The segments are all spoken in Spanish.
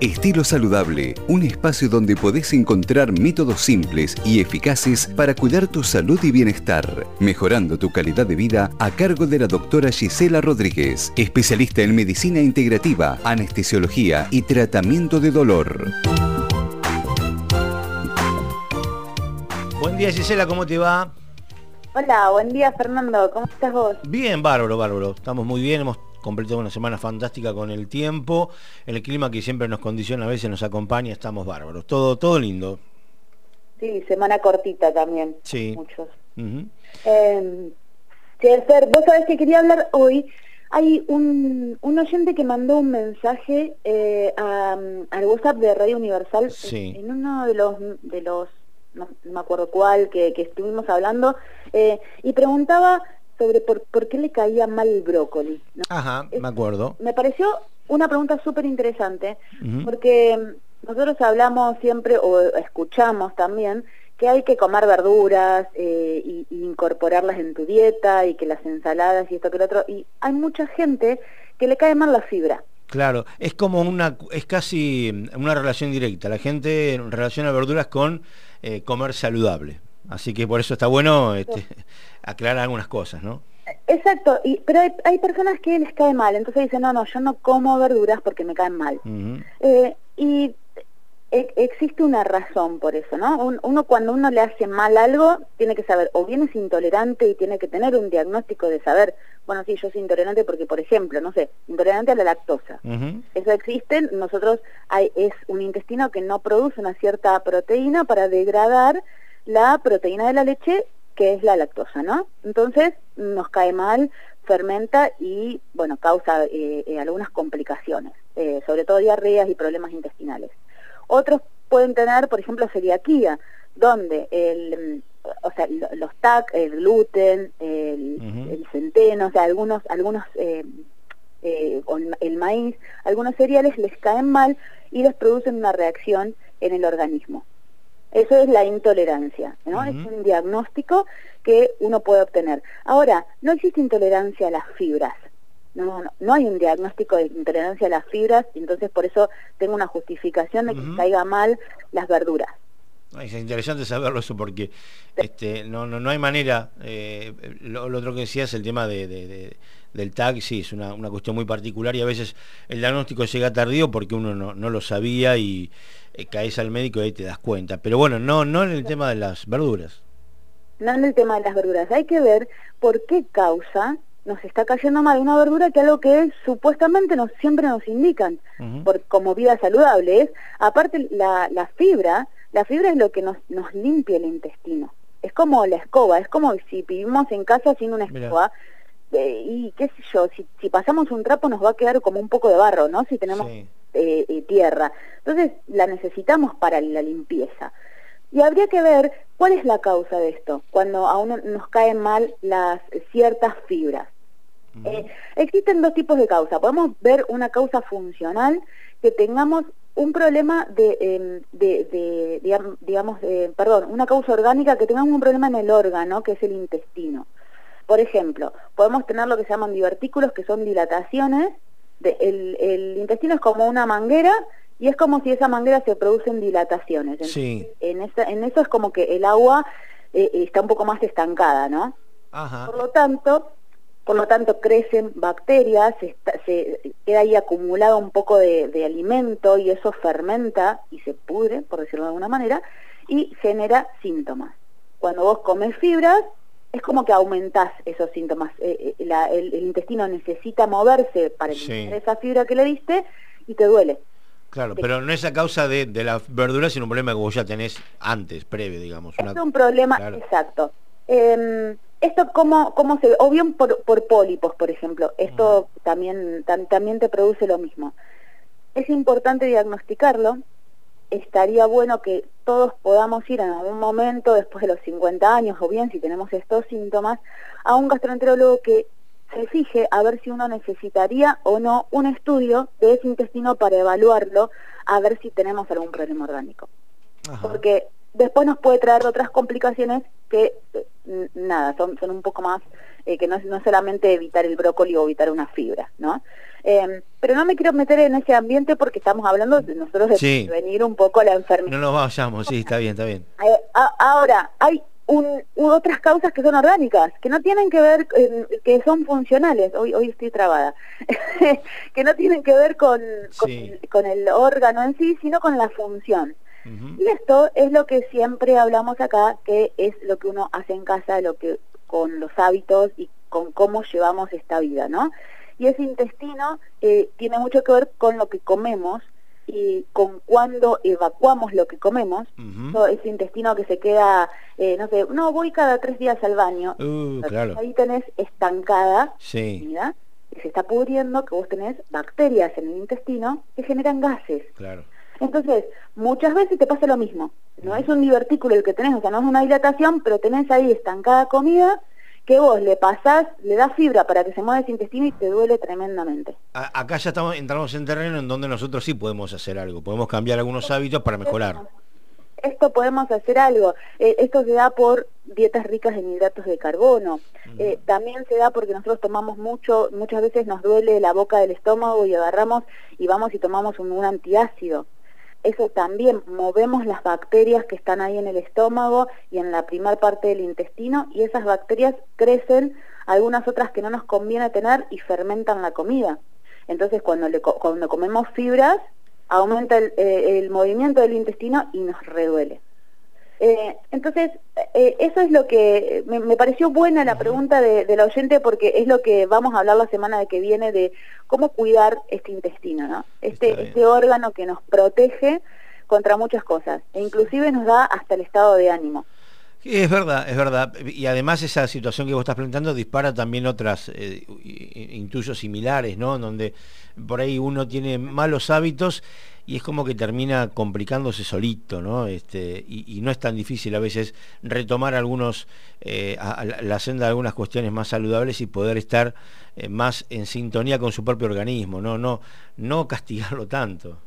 Estilo Saludable, un espacio donde podés encontrar métodos simples y eficaces para cuidar tu salud y bienestar, mejorando tu calidad de vida a cargo de la doctora Gisela Rodríguez, especialista en medicina integrativa, anestesiología y tratamiento de dolor. Buen día Gisela, ¿cómo te va? Hola, buen día Fernando, ¿cómo estás vos? Bien, bárbaro, bárbaro. Estamos muy bien, hemos completado una semana fantástica con el tiempo, el clima que siempre nos condiciona, a veces nos acompaña, estamos bárbaros. Todo, todo lindo. Sí, semana cortita también. Sí. Muchos. eh, vos sabés que quería hablar hoy. Hay un, un oyente que mandó un mensaje eh, al WhatsApp de Radio Universal sí. en, uno de los de los no, me acuerdo cuál, que, estuvimos hablando, eh, y preguntaba sobre por, por, qué le caía mal el brócoli. Ajá, me acuerdo. Me pareció una pregunta súper interesante, porque nosotros hablamos siempre, o escuchamos también, que hay que comer verduras eh, y, incorporarlas en tu dieta y que las ensaladas y esto que lo otro, y hay mucha gente que le cae mal la fibra. Claro, es como una, es casi una relación directa. La gente relaciona verduras con eh, comer saludable. Así que por eso está bueno este, aclarar algunas cosas, ¿no? Exacto, y, pero hay, personas que les cae mal, entonces dicen, no, no, yo no como verduras porque me caen mal. Eh, y e, existe una razón por eso, ¿no? uno cuando uno le hace mal algo, tiene que saber, o bien es intolerante y tiene que tener un diagnóstico de saber, bueno, sí, yo soy intolerante porque, por ejemplo, no sé, intolerante a la lactosa. Eso existe, nosotros hay, es un intestino que no produce una cierta proteína para degradar la proteína de la leche, que es la lactosa, ¿no? Entonces nos cae mal, fermenta y, bueno, causa eh, eh, algunas complicaciones, eh, sobre todo diarreas y problemas intestinales. Otros pueden tener, por ejemplo, celiaquía, donde el o sea, los TAC, el gluten, el, centeno, o sea, algunos, algunos eh, el maíz, algunos cereales les caen mal y les producen una reacción en el organismo. Eso es la intolerancia, ¿no? Es un diagnóstico que uno puede obtener. Ahora, no existe intolerancia a las fibras. No, no, no hay un diagnóstico de intolerancia a las fibras, entonces por eso tengo una justificación de que caiga mal las verduras. Es interesante saberlo eso porque este, no, no, no hay manera, eh, lo, otro que decías, el tema de, del tag, sí, es una, una, cuestión muy particular y a veces el diagnóstico llega tardío porque uno no, no lo sabía y eh, caes al médico y ahí te das cuenta. Pero bueno, no, no en el tema de las verduras. No en el tema de las verduras, hay que ver por qué causa nos está cayendo mal una verdura que algo que supuestamente nos, siempre nos indican por, como vida saludable es, aparte la, la fibra, la fibra es lo que nos, nos limpia el intestino. Es como la escoba, es como si vivimos en casa sin una escoba. Eh, y qué sé yo, si, si, pasamos un trapo nos va a quedar como un poco de barro, ¿no? Si tenemos eh, eh, tierra. Entonces la necesitamos para la limpieza. Y habría que ver cuál es la causa de esto, cuando a uno nos caen mal las ciertas fibras. existen dos tipos de causa. Podemos ver una causa funcional, que tengamos un problema de, em, de, digamos, perdón, una causa orgánica que tengamos un problema en el órgano, que es el intestino. Por ejemplo, podemos tener lo que se llaman divertículos, que son dilataciones. De, el, intestino es como una manguera y es como si esa manguera se producen dilataciones. en, en eso es como que el agua eh, está un poco más estancada, ¿no? Por lo tanto, por lo tanto crecen bacterias, se, queda ahí acumulado un poco de, alimento y eso fermenta y se pudre, por decirlo de alguna manera, y genera síntomas. Cuando vos comes fibras, es como que aumentás esos síntomas. Eh, eh, el, intestino necesita moverse para eliminar esa fibra que le diste y te duele. Claro, pero no es a causa de, la verdura, sino un problema que vos ya tenés antes, previo, digamos. Es un problema, exacto. Em, esto cómo, cómo se ve, o bien por, por pólipos, por ejemplo, esto también, también te produce lo mismo. Es importante diagnosticarlo, estaría bueno que todos podamos ir en algún momento, después de los 50 años, o bien si tenemos estos síntomas, a un gastroenterólogo que se fije a ver si uno necesitaría o no un estudio de ese intestino para evaluarlo, a ver si tenemos algún problema orgánico. Porque después nos puede traer otras complicaciones que nada, son, son un poco más, eh, que no, no solamente evitar el brócoli o evitar una fibra, ¿no? Em, pero no me quiero meter en ese ambiente porque estamos hablando de nosotros de venir un poco a la enfermedad. No nos vayamos, sí, está bien, está bien. Eh, ahora, hay un, otras causas que son orgánicas, que no tienen que ver, que son funcionales, hoy, hoy estoy trabada, que no tienen que ver con, con, el órgano en sí, sino con la función. Y esto es lo que siempre hablamos acá, que es lo que uno hace en casa, lo que con los hábitos y con cómo llevamos esta vida, ¿no? Y ese intestino eh, tiene mucho que ver con lo que comemos y con cuando evacuamos lo que comemos, ese intestino que se queda, eh, no sé, no, voy cada tres días al baño, uh, ahí tenés estancada, sí. que se está pudriendo, que vos tenés bacterias en el intestino que generan gases. Claro. Entonces, muchas veces te pasa lo mismo, no es un divertículo el que tenés, o sea, no es una dilatación, pero tenés ahí estancada comida que vos le pasás, le das fibra para que se mueva ese intestino y te duele tremendamente. acá ya estamos, entramos en terreno en donde nosotros sí podemos hacer algo, podemos cambiar algunos hábitos para mejorar. Esto podemos hacer algo. Eh, esto se da por dietas ricas en hidratos de carbono. Eh, también se da porque nosotros tomamos mucho, muchas veces nos duele la boca del estómago y agarramos y vamos y tomamos un antiácido eso también movemos las bacterias que están ahí en el estómago y en la primera parte del intestino y esas bacterias crecen, algunas otras que no nos conviene tener y fermentan la comida. Entonces cuando, le, cuando comemos fibras aumenta el, eh, el movimiento del intestino y nos reduele. Eh, entonces, eh, eso es lo que me, pareció buena la pregunta de, la oyente porque es lo que vamos a hablar la semana que viene de cómo cuidar este intestino, ¿no? Este, este órgano que nos protege contra muchas cosas e inclusive nos da hasta el estado de ánimo. Es verdad, es verdad. Y además esa situación que vos estás planteando dispara también otras eh, intuyos similares, ¿no? Donde por ahí uno tiene malos hábitos y es como que termina complicándose solito, ¿no? Este, y, no es tan difícil a veces retomar algunos, eh, la senda de algunas cuestiones más saludables y poder estar eh, más en sintonía con su propio organismo, ¿no? No, no castigarlo tanto.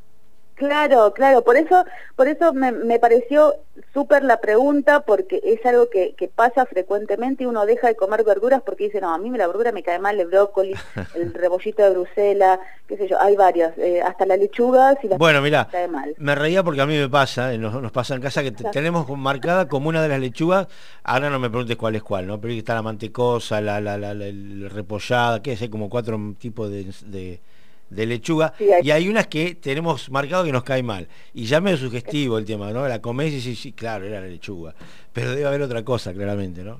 Claro, claro, por eso, por eso me, me pareció súper la pregunta, porque es algo que, que, pasa frecuentemente y uno deja de comer verduras porque dice, no, a mí la verdura me cae mal, el brócoli, el rebollito de Bruselas, qué sé yo, hay varias, eh, hasta la lechuga, si la bueno, mira, cae mal. me reía porque a mí me pasa, eh, nos, pasa en casa que tenemos marcada como una de las lechugas, ahora no me preguntes cuál es cuál, ¿no? Pero está la mantecosa, la, la, la, repollada, que sé, como cuatro tipos de de lechuga y hay unas que tenemos marcado que nos cae mal. Y ya me sugestivo el tema no la comés y sí, sí claro era la lechuga. Pero debe haber otra cosa claramente no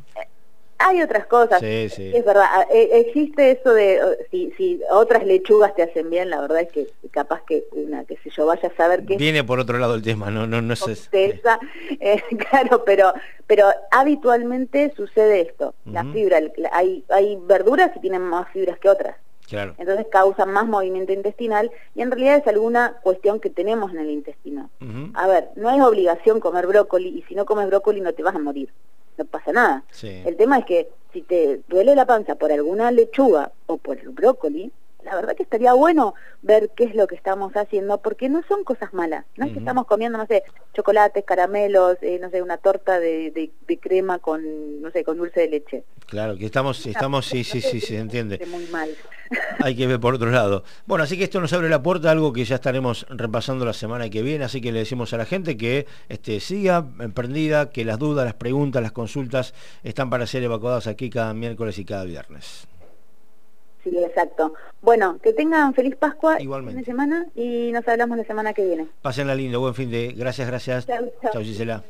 hay otras cosas. Sí, sí. es verdad eh, existe eso de si, si otras lechugas te hacen bien la verdad es que capaz que una que sé yo vaya a saber que viene por otro lado el tema no no no es eh, claro pero pero habitualmente sucede esto. La fibra hay hay verduras que tienen más fibras que otras entonces causan más movimiento intestinal y en realidad es alguna cuestión que tenemos en el intestino. A ver, no es obligación comer brócoli y si no comes brócoli no te vas a morir, no pasa nada. El tema es que si te duele la panza por alguna lechuga o por el brócoli, la verdad que estaría bueno ver qué es lo que estamos haciendo, porque no son cosas malas. No es que estamos comiendo, no sé, chocolates, caramelos, eh, no sé, una torta de, de, crema con, no sé, con dulce de leche. Claro, que estamos, estamos, sí, sí, sí, se entiende. Muy mal. Hay que ver por otro lado. Bueno, así que esto nos abre la puerta a algo que ya estaremos repasando la semana que viene, así que le decimos a la gente que este, siga emprendida, que las dudas, las preguntas, las consultas están para ser evacuadas aquí cada miércoles y cada viernes. Sí, exacto. Bueno, que tengan feliz Pascua Igualmente. de semana y nos hablamos la semana que viene. Pásenla lindo, buen fin de... Gracias, gracias. Chao, Gisela.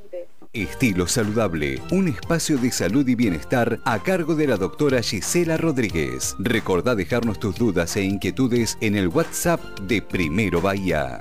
Estilo Saludable, un espacio de salud y bienestar a cargo de la doctora Gisela Rodríguez. Recordá dejarnos tus dudas e inquietudes en el WhatsApp de Primero Bahía.